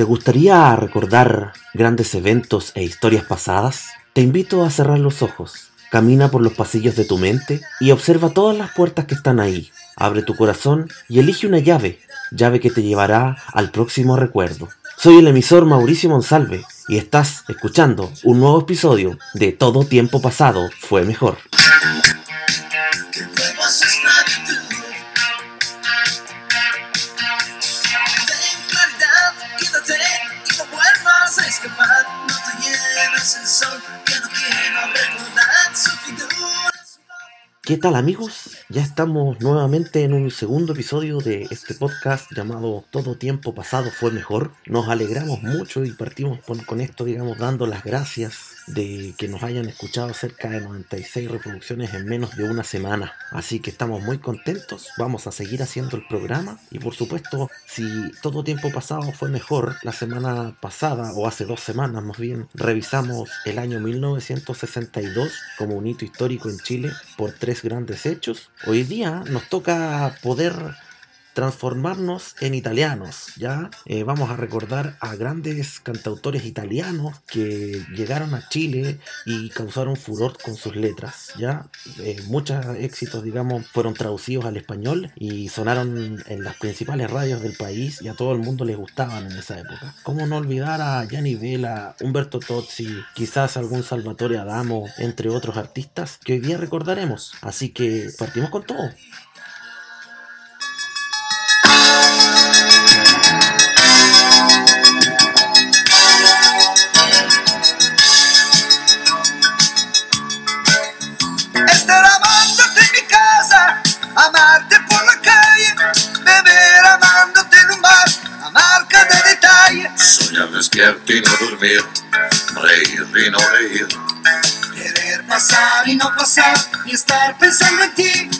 ¿Te gustaría recordar grandes eventos e historias pasadas? Te invito a cerrar los ojos. Camina por los pasillos de tu mente y observa todas las puertas que están ahí. Abre tu corazón y elige una llave, llave que te llevará al próximo recuerdo. Soy el emisor Mauricio Monsalve y estás escuchando un nuevo episodio de Todo Tiempo Pasado Fue Mejor. ¿Qué tal amigos? Ya estamos nuevamente en un segundo episodio de este podcast llamado Todo tiempo pasado fue mejor. Nos alegramos mucho y partimos con, esto, digamos, dando las gracias de que nos hayan escuchado cerca de 96 reproducciones en menos de una semana. Así que estamos muy contentos, vamos a seguir haciendo el programa y por supuesto si todo tiempo pasado fue mejor, la semana pasada o hace dos semanas más bien revisamos el año 1962 como un hito histórico en Chile por tres grandes hechos. Hoy día nos toca poder transformarnos en italianos, ¿ya? Eh, vamos a recordar a grandes cantautores italianos que llegaron a Chile y causaron furor con sus letras, ¿ya? Eh, muchos éxitos, digamos, fueron traducidos al español y sonaron en las principales radios del país y a todo el mundo les gustaban en esa época. ¿Cómo no olvidar a Gianni Vela, Umberto Tozzi, quizás algún Salvatore Adamo, entre otros artistas que hoy día recordaremos? Así que partimos con todo. Estar amándote en mi casa, amarte por la calle, beber amándote en un bar, amar cada detalle. Soñar despierto y no dormir, reír y no reír. Querer pasar y no pasar y estar pensando en ti.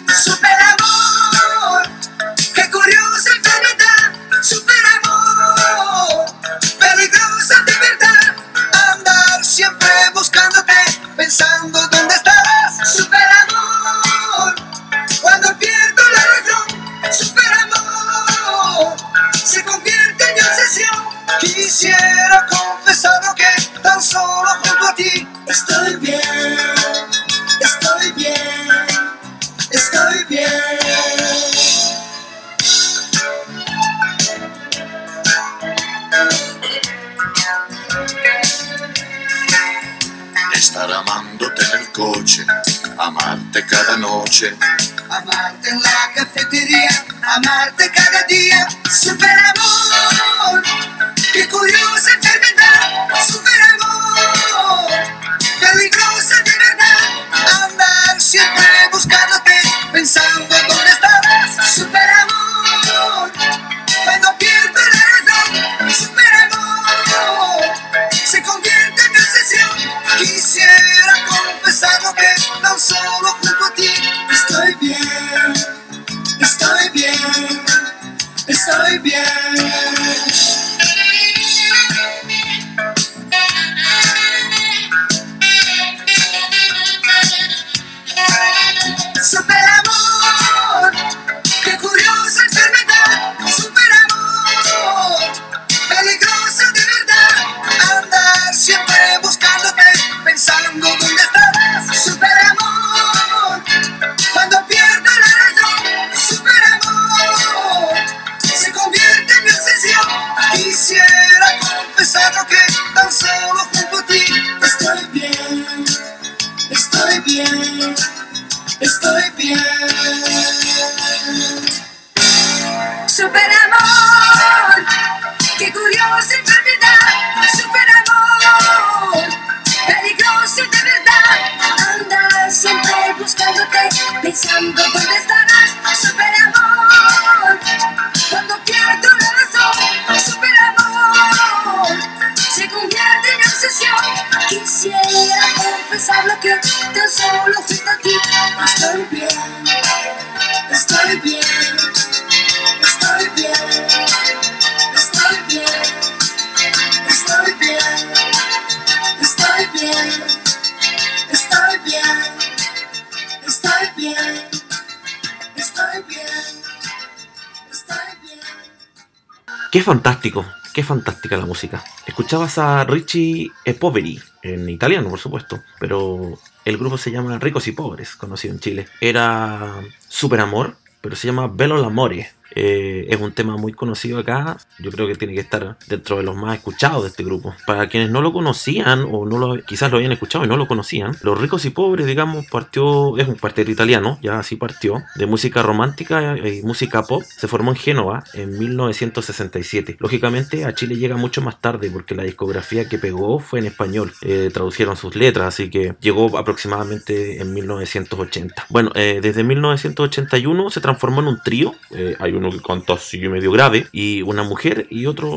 Fantástico! qué fantástica la música. Escuchabas a Richie e Poveri, en italiano por supuesto, pero el grupo se llama Ricos y Pobres, conocido en Chile. Era Super Amor, pero se llama Bello l'Amore. Eh, es un tema muy conocido acá. Yo creo que tiene que estar dentro de los más escuchados de este grupo. Para quienes no lo conocían o no lo, quizás lo habían escuchado y no lo conocían, Los Ricos y Pobres, digamos, partió, es un cuarteto italiano, ya así partió, de música romántica y música pop. Se formó en Génova en 1967. Lógicamente a Chile llega mucho más tarde porque la discografía que pegó fue en español. Eh, traducieron sus letras, así que llegó aproximadamente en 1980. Bueno, eh, desde 1981 se transformó en un trío. hay canta así medio grave, y una mujer y otro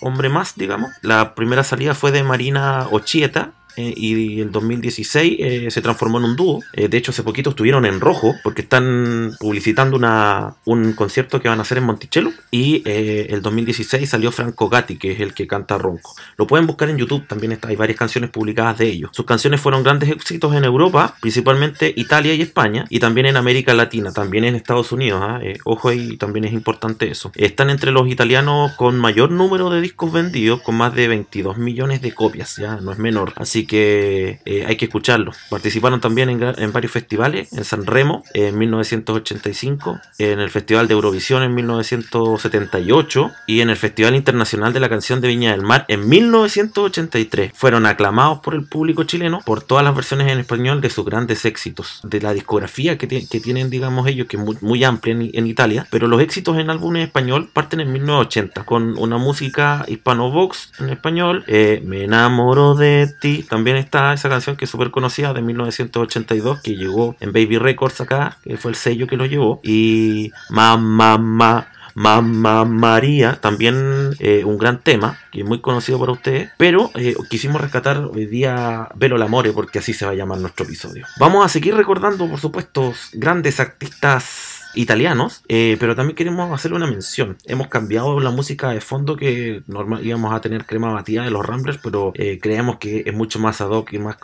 hombre más, digamos. La primera salida fue de Marina Ochieta, eh, y el 2016 eh, se transformó en un dúo. Eh, de hecho, hace poquito estuvieron en rojo porque están publicitando una, un concierto que van a hacer en Monticello. Y el 2016 salió Franco Gatti, que es el que canta ronco. Lo pueden buscar en YouTube, también hay varias canciones publicadas de ellos. Sus canciones fueron grandes éxitos en Europa, principalmente Italia y España, y también en América Latina, también en Estados Unidos. ¿ah? ojo ahí, también es importante eso. Están entre los italianos con mayor número de discos vendidos, con más de 22 millones de copias, ya no es menor. Así que eh, hay que escucharlo. Participaron también en, varios festivales, en San Remo en 1985, en el Festival de Eurovisión en 1978 y en el Festival Internacional de la Canción de Viña del Mar en 1983. Fueron aclamados por el público chileno por todas las versiones en español de sus grandes éxitos, de la discografía que, tienen, digamos ellos, que es muy, amplia en, Italia, pero los éxitos en álbumes en español parten en 1980 con una música hispano-vox en español, eh, Me enamoro de ti, también está esa canción que es súper conocida de 1982 que llegó en Baby Records acá, que fue el sello que lo llevó. Y Mamá, Mamá, Mamá María, también eh, un gran tema, que es muy conocido por ustedes, pero eh, quisimos rescatar hoy día Velo Amore, porque así se va a llamar nuestro episodio. Vamos a seguir recordando, por supuesto, grandes artistas italianos, eh, pero también queremos hacer una mención. Hemos cambiado la música de fondo que normal íbamos a tener crema batida de los Ramblers, pero eh, creemos que es mucho más ad hoc y más,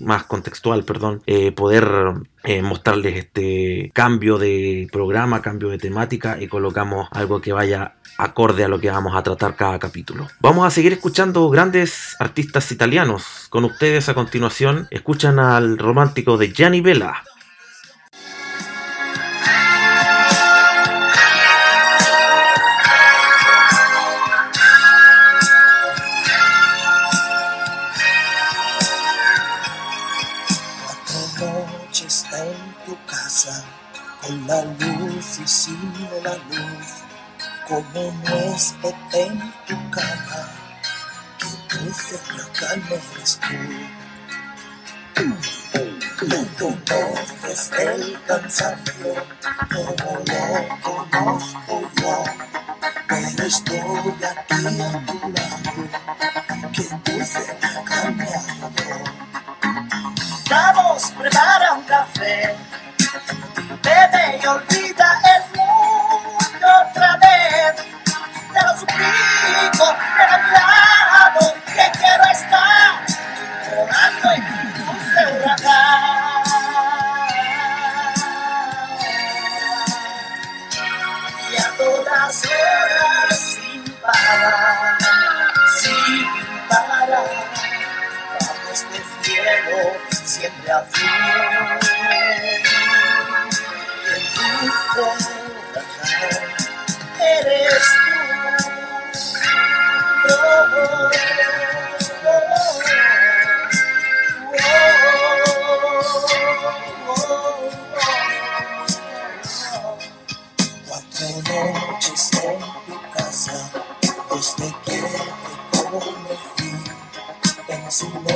más contextual, perdón, eh, poder mostrarles este cambio de programa, cambio de temática y colocamos algo que vaya acorde a lo que vamos a tratar cada capítulo. Vamos a seguir escuchando grandes artistas italianos. Con ustedes a continuación escuchan al romántico de Gianni Vela. La luz, como huésped en tu cama, que dulce huracán eres tú. No conoces el cansancio como lo conozco yo, pero estoy aquí a tu lado, que dulce en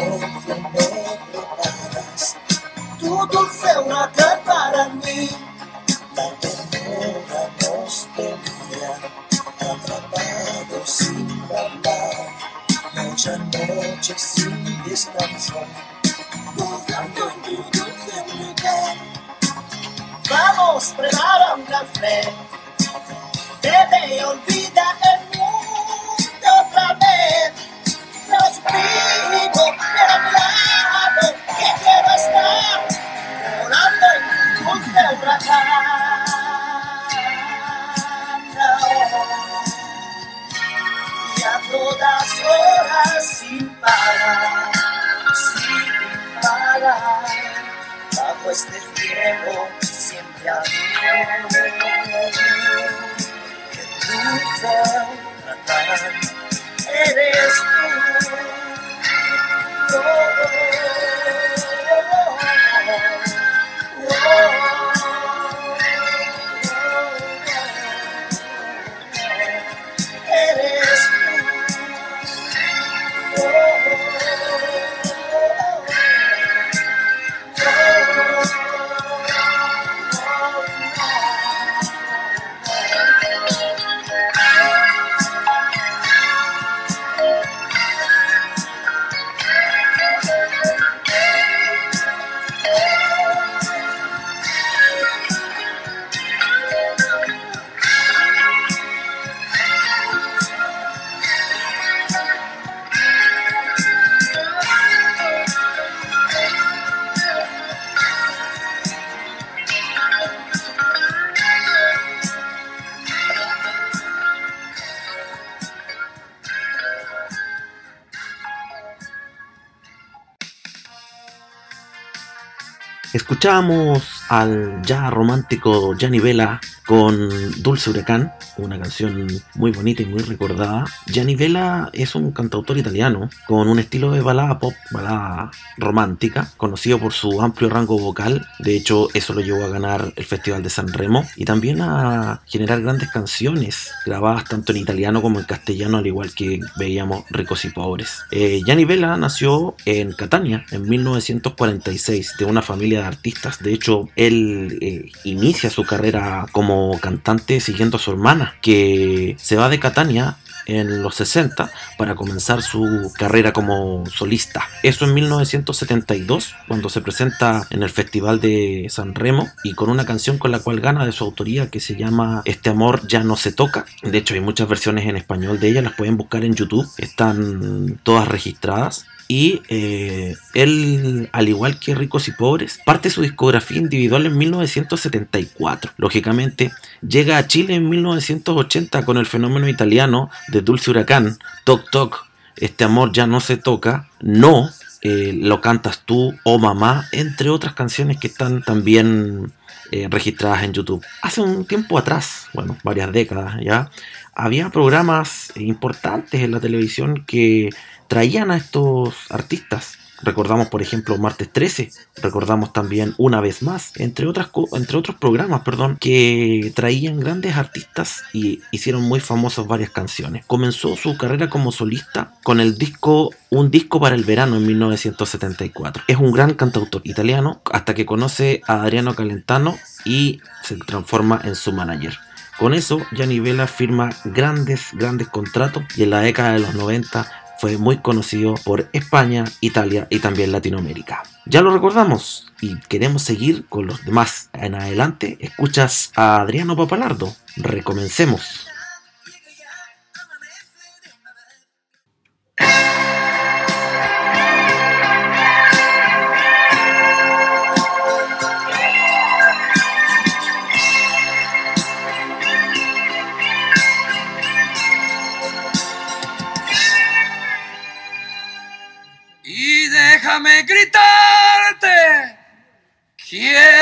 Escuchamos al ya romántico Gianni Vela con Dulce Huracán, una canción muy bonita y muy recordada. Gianni Vela es un cantautor italiano con un estilo de balada pop, balada romántica, conocido por su amplio rango vocal. De hecho, eso lo llevó a ganar el Festival de San Remo y también a generar grandes canciones grabadas tanto en italiano como en castellano, al igual que veíamos Ricos y Pobres. Eh, Gianni Vela nació en Catania en 1946 de una familia de artistas. De hecho, él eh, inicia su carrera como cantante siguiendo a su hermana, que se va de Catania en los 60 para comenzar su carrera como solista. Eso en 1972, cuando se presenta en el Festival de San Remo y con una canción con la cual gana de su autoría que se llama Este amor ya no se toca. De hecho, hay muchas versiones en español de ella, las pueden buscar en YouTube, están todas registradas. Y eh, él, al igual que Ricos y Pobres, parte su discografía individual en 1974. Lógicamente, llega a Chile en 1980 con el fenómeno italiano de Dulce Huracán, Toc Toc, Este amor ya no se toca, No, eh, Lo cantas tú o Mamá, entre otras canciones que están también eh, registradas en YouTube. Hace un tiempo atrás, bueno, varias décadas ya, había programas importantes en la televisión que traían a estos artistas. Recordamos, por ejemplo, Martes 13, recordamos también Una vez más, entre, otras, entre otros programas, perdón, que traían grandes artistas y hicieron muy famosas varias canciones. Comenzó su carrera como solista con el disco Un disco para el verano en 1974. Es un gran cantautor italiano hasta que conoce a Adriano Calentano y se transforma en su manager. Con eso, Gianni Vela firma grandes, grandes contratos y en la década de los 90 fue muy conocido por España, Italia y también Latinoamérica. Ya lo recordamos y queremos seguir con los demás. En adelante escuchas a Adriano Papalardo. Recomencemos.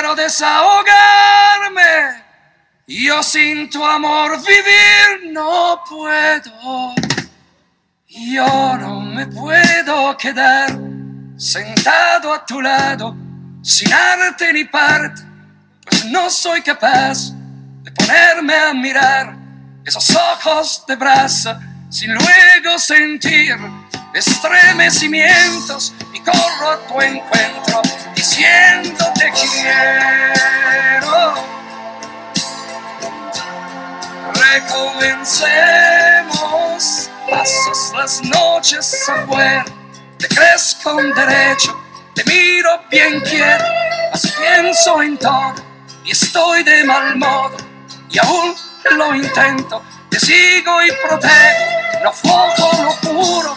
Quiero desahogarme. Yo sin tu amor vivir no puedo. Yo no me puedo quedar sentado a tu lado sin arte ni parte, pues no soy capaz de ponerme a mirar esos ojos de brasa sin luego sentir estremecimientos y corro a tu encuentro diciéndote quiero. Recomencemos, pasas las noches afuera, te crees con derecho, te miro bien quiero, así pienso en todo y estoy de mal modo y aún lo intento, te sigo y protego, no fojo, no puro,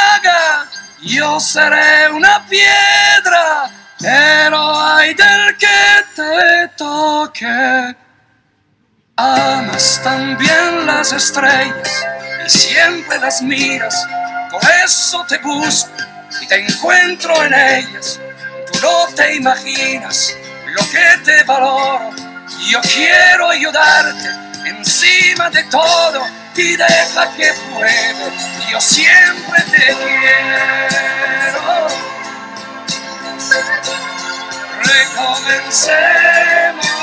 seré una piedra, pero hay del que te toque. Amas también las estrellas y siempre las miras, por eso te busco y te encuentro en ellas. Tú no te imaginas lo que te valoro, yo quiero ayudarte encima de todo y deja que puedo, yo siempre te quiero. Recomencemos.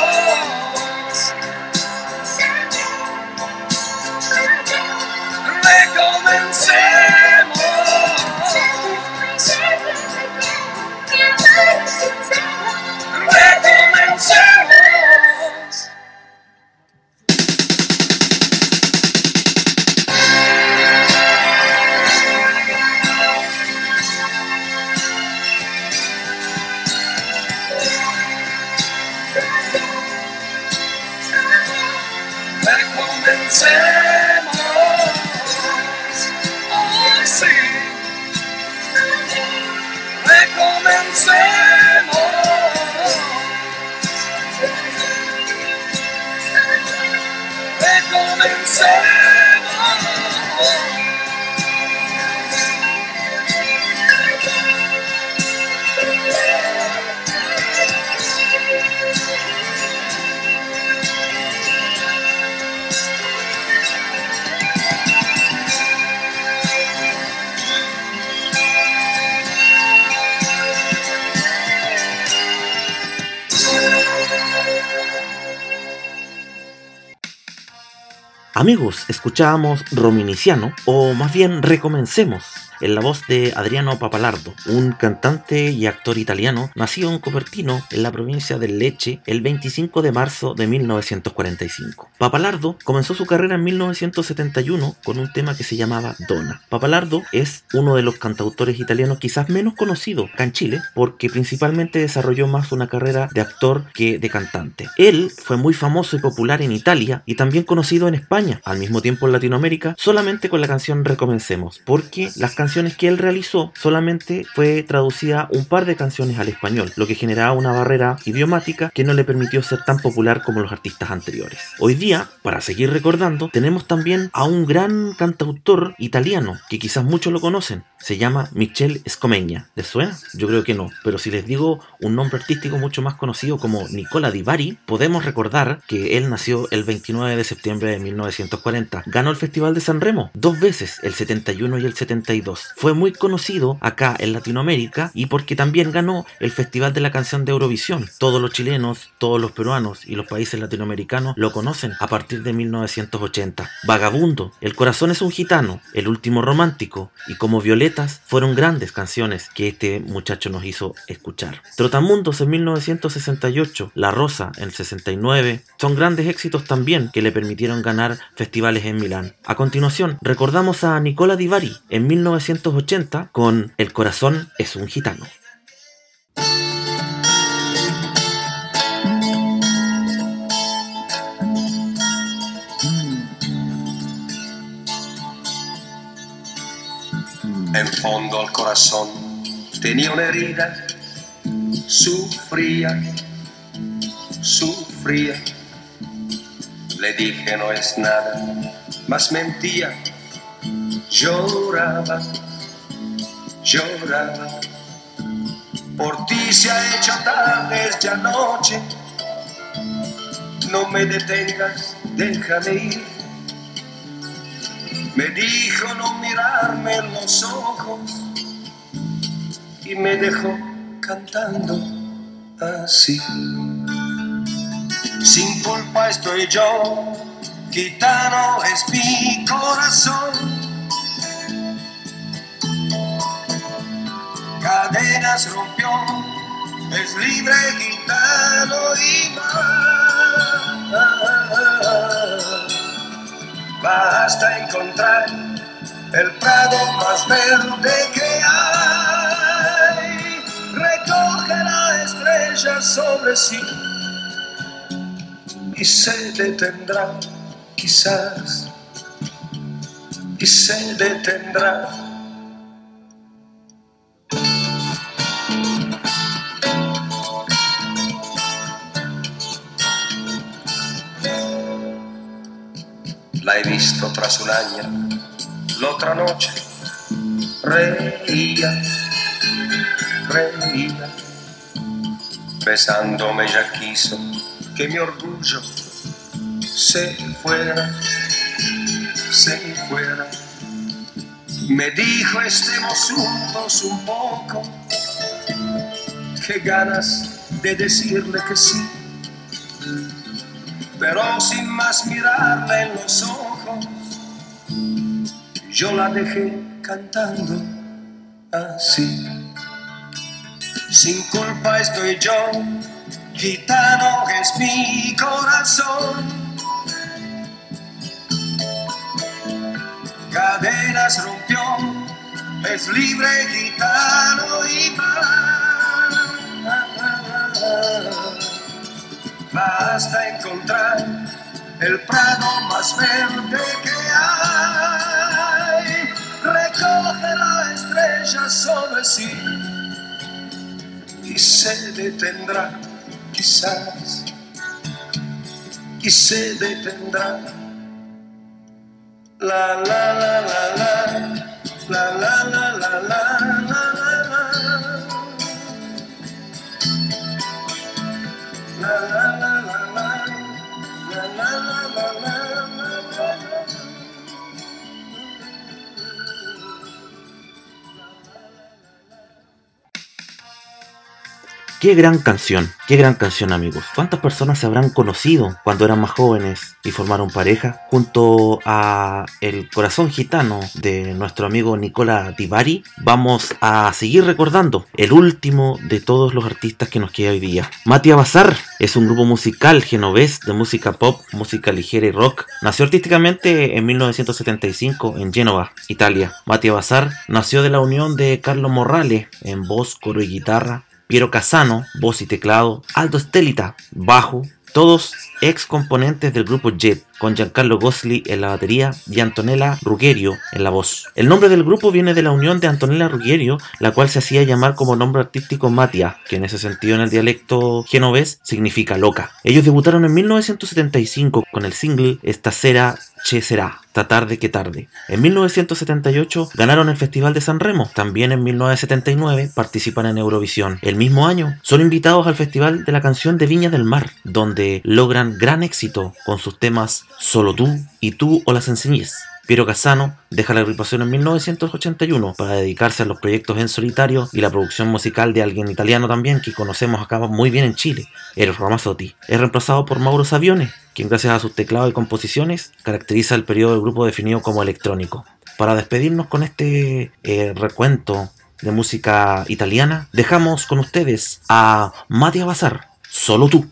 Recomencemos. Amigos, escuchábamos Rominiciano, o más bien Recomencemos, en la voz de Adriano Papalardo, un cantante y actor italiano nacido en Copertino, en la provincia del Leche, el 25 de marzo de 1945. Papalardo comenzó su carrera en 1971 con un tema que se llamaba Donna. Papalardo es uno de los cantautores italianos quizás menos conocidos acá en Chile, porque principalmente desarrolló más una carrera de actor que de cantante. Él fue muy famoso y popular en Italia y también conocido en España, al mismo tiempo en Latinoamérica, solamente con la canción Recomencemos, porque las canciones que él realizó solamente fue traducida un par de canciones al español, lo que generaba una barrera idiomática que no le permitió ser tan popular como los artistas anteriores. Hoy día, para seguir recordando, tenemos también a un gran cantautor italiano que quizás muchos lo conocen, se llama Michel Scomegna. ¿Les suena? Yo creo que no, pero si les digo un nombre artístico mucho más conocido como Nicola Di Bari, podemos recordar que él nació el 29 de septiembre de 1940. Ganó el Festival de San Remo dos veces, el 71 y el 72. Fue muy conocido acá en Latinoamérica y porque también ganó el Festival de la Canción de Eurovisión. Todos los chilenos, todos los peruanos y los países latinoamericanos lo conocen a partir de 1980. Vagabundo, El corazón es un gitano, El último romántico y Como Violetas fueron grandes canciones que este muchacho nos hizo escuchar. Trotamundos en 1968, La Rosa en el 69, son grandes éxitos también que le permitieron ganar festivales en Milán. A continuación, recordamos a Nicola Di Bari en 1980 con El corazón es un gitano. En fondo al corazón tenía una herida, sufría, sufría. Le dije no es nada, mas mentía, lloraba, lloraba. Por ti se ha hecho tarde ya noche, no me detengas, déjame ir. Me dijo no mirarme en los ojos y me dejó cantando así. Sin culpa estoy yo, gitano es mi corazón. Cadenas rompió, es libre gitano y más. Basta encontrar el prado más verde que hay. Recoge la estrella sobre sí y se detendrá, quizás, y se detendrá. Tras un año. La otra noche reía, reía. Besándome ya quiso que mi orgullo se fuera, se fuera. Me dijo estemos juntos un poco, qué ganas de decirle que sí, pero sin más mirarle en los ojos, yo la dejé cantando así. Sin culpa estoy yo, gitano es mi corazón. Cadenas rompió, es libre gitano y va. Basta encontrar el prado más verde que hay recoge la estrella sobre sí y se detendrá, quizás, y se detendrá. La la la la la, la la la la la. La la la la. Qué gran canción, qué gran canción amigos. ¿Cuántas personas se habrán conocido cuando eran más jóvenes y formaron pareja? Junto a El Corazón Gitano de nuestro amigo Nicola Tivari, vamos a seguir recordando el último de todos los artistas que nos queda hoy día. Matia Bazar es un grupo musical genovés de música pop, música ligera y rock. Nació artísticamente en 1975 en Génova, Italia. Matia Bazar nació de la unión de Carlo Morrale en voz, coro y guitarra, Piero Casano, voz y teclado, Aldo Stelita, bajo, todos ex componentes del grupo Jet, con Giancarlo Gosli en la batería y Antonella Ruggerio en la voz. El nombre del grupo viene de la unión de Antonella Ruggerio, la cual se hacía llamar como nombre artístico Matia, que en ese sentido en el dialecto genovés significa loca. Ellos debutaron en 1975 con el single Esta Cera Che Será, Ta Tarde Que Tarde. En 1978 ganaron el Festival de San Remo. También en 1979 participan en Eurovisión. El mismo año son invitados al Festival de la Canción de Viña del Mar, donde logran gran éxito con sus temas Solo tú y tú o las enseñes. Piero Casano deja la agrupación en 1981 para dedicarse a los proyectos en solitario y la producción musical de alguien italiano también que conocemos acá muy bien en Chile, Eros Ramazzotti. Es reemplazado por Mauro Savione, quien gracias a sus teclados y composiciones caracteriza el periodo del grupo definido como electrónico. Para despedirnos con este eh, recuento de música italiana, dejamos con ustedes a Mattia Bazar, solo tú.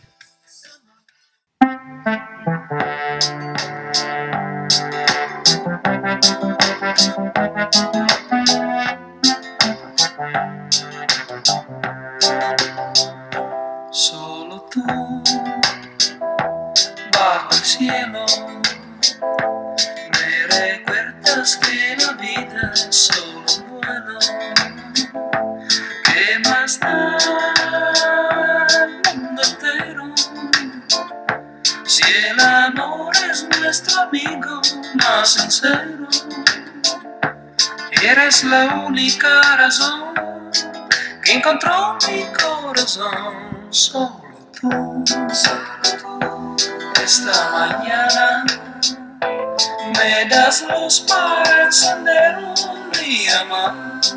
La vida es solo un vuelo. ¿Qué más da el mundo entero? Si el amor es nuestro amigo más sincero, eres la única razón que encontró mi corazón. Solo tú, solo tú. Esta mañana made us lose parts and they're only a month.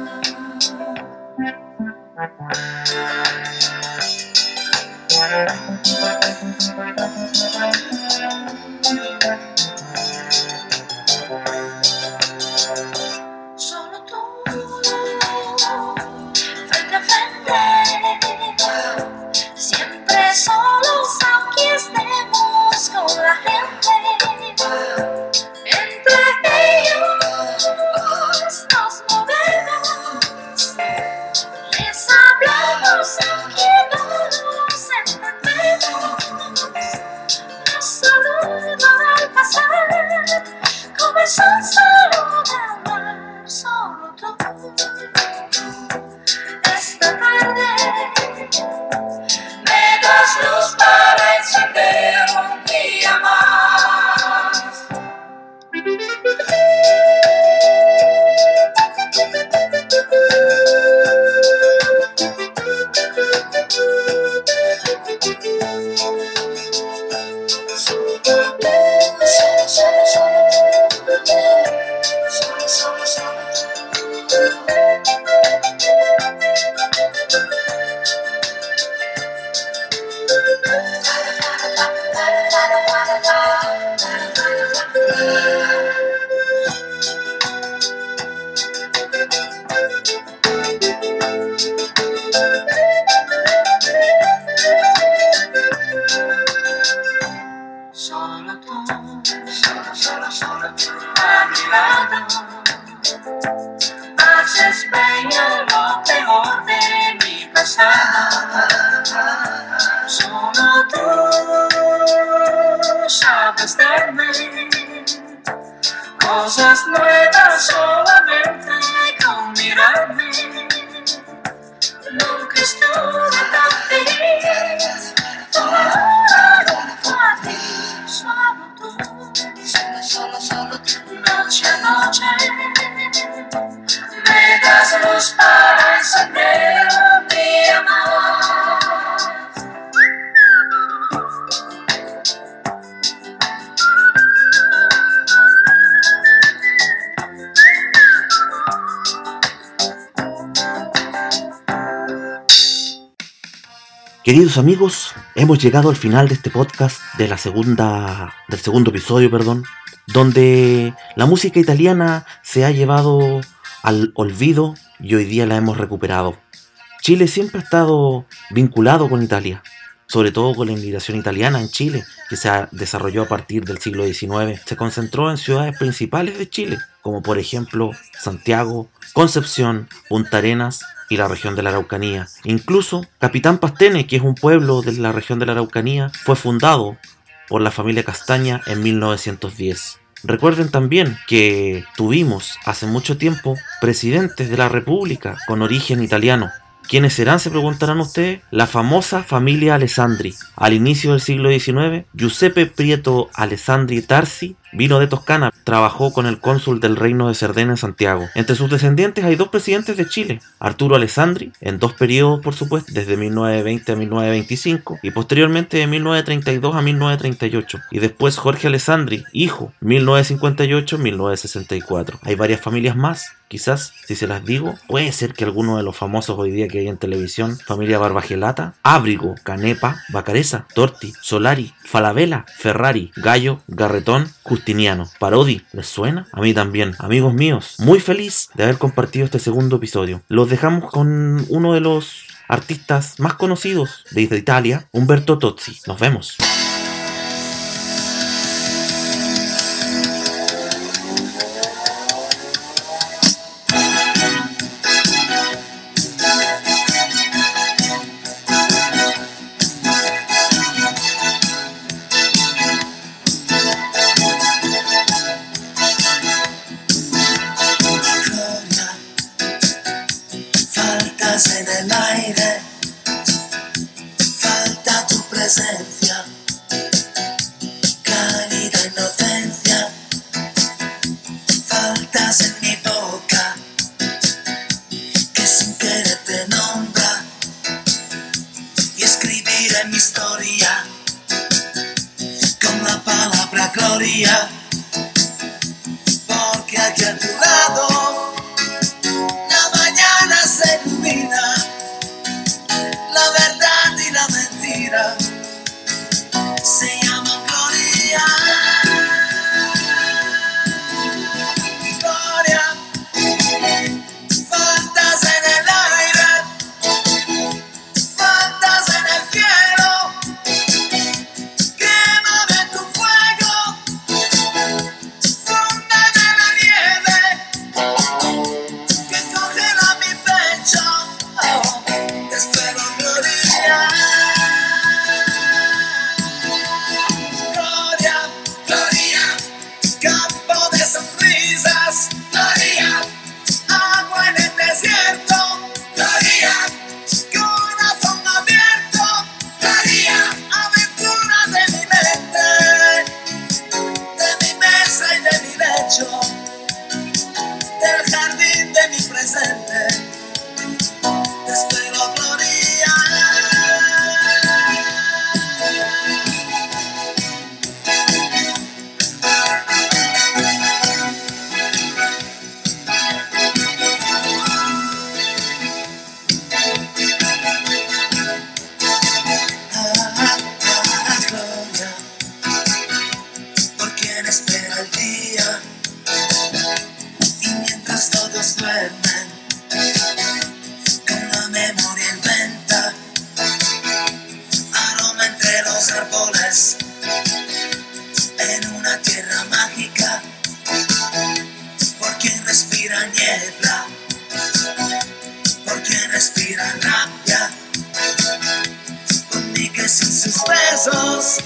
español no de mi pasado. Solo tú sabes cosas nuevas solamente con mirarme. Nunca estuve tan feliz. Queridos amigos, hemos llegado al final de este podcast de la segunda del segundo episodio, perdón, donde la música italiana se ha llevado al olvido y hoy día la hemos recuperado. Chile siempre ha estado vinculado con Italia, sobre todo con la inmigración italiana en Chile, que se desarrolló a partir del siglo XIX. Se concentró en ciudades principales de Chile, como por ejemplo Santiago, Concepción, Punta Arenas y la región de la Araucanía. Incluso Capitán Pastene, que es un pueblo de la región de la Araucanía, fue fundado por la familia Castaña en 1910. Recuerden también que tuvimos hace mucho tiempo presidentes de la República con origen italiano. ¿Quiénes serán? Se preguntarán ustedes. La famosa familia Alessandri. Al inicio del siglo XIX, Giuseppe Prieto Alessandri Tarsi Vino de Toscana, trabajó con el cónsul del reino de Cerdeña en Santiago. Entre sus descendientes hay dos presidentes de Chile, Arturo Alessandri, en dos periodos por supuesto, desde 1920 a 1925 y posteriormente de 1932 a 1938. Y después Jorge Alessandri, hijo, 1958-1964. Hay varias familias más, quizás, si se las digo, puede ser que alguno de los famosos hoy día que hay en televisión, familia Barbagelata, Ábrigo, Canepa, Bacareza, Torti, Solari, Falabella, Ferrari, Gallo, Garretón, Justiniano. Parodi, ¿les suena? A mí también. Amigos míos, muy feliz de haber compartido este segundo episodio. Los dejamos con uno de los artistas más conocidos de Italia, Umberto Tozzi. Nos vemos. yeah. sus besos.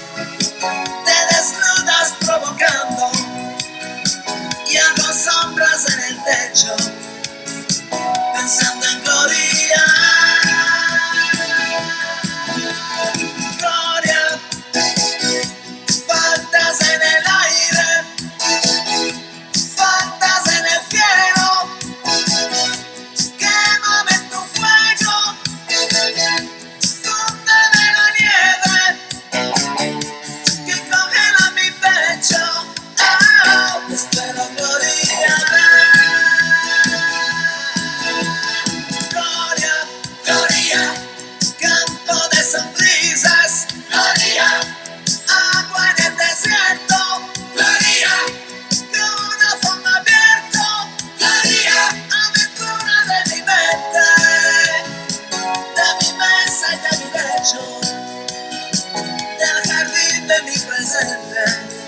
De mi presente.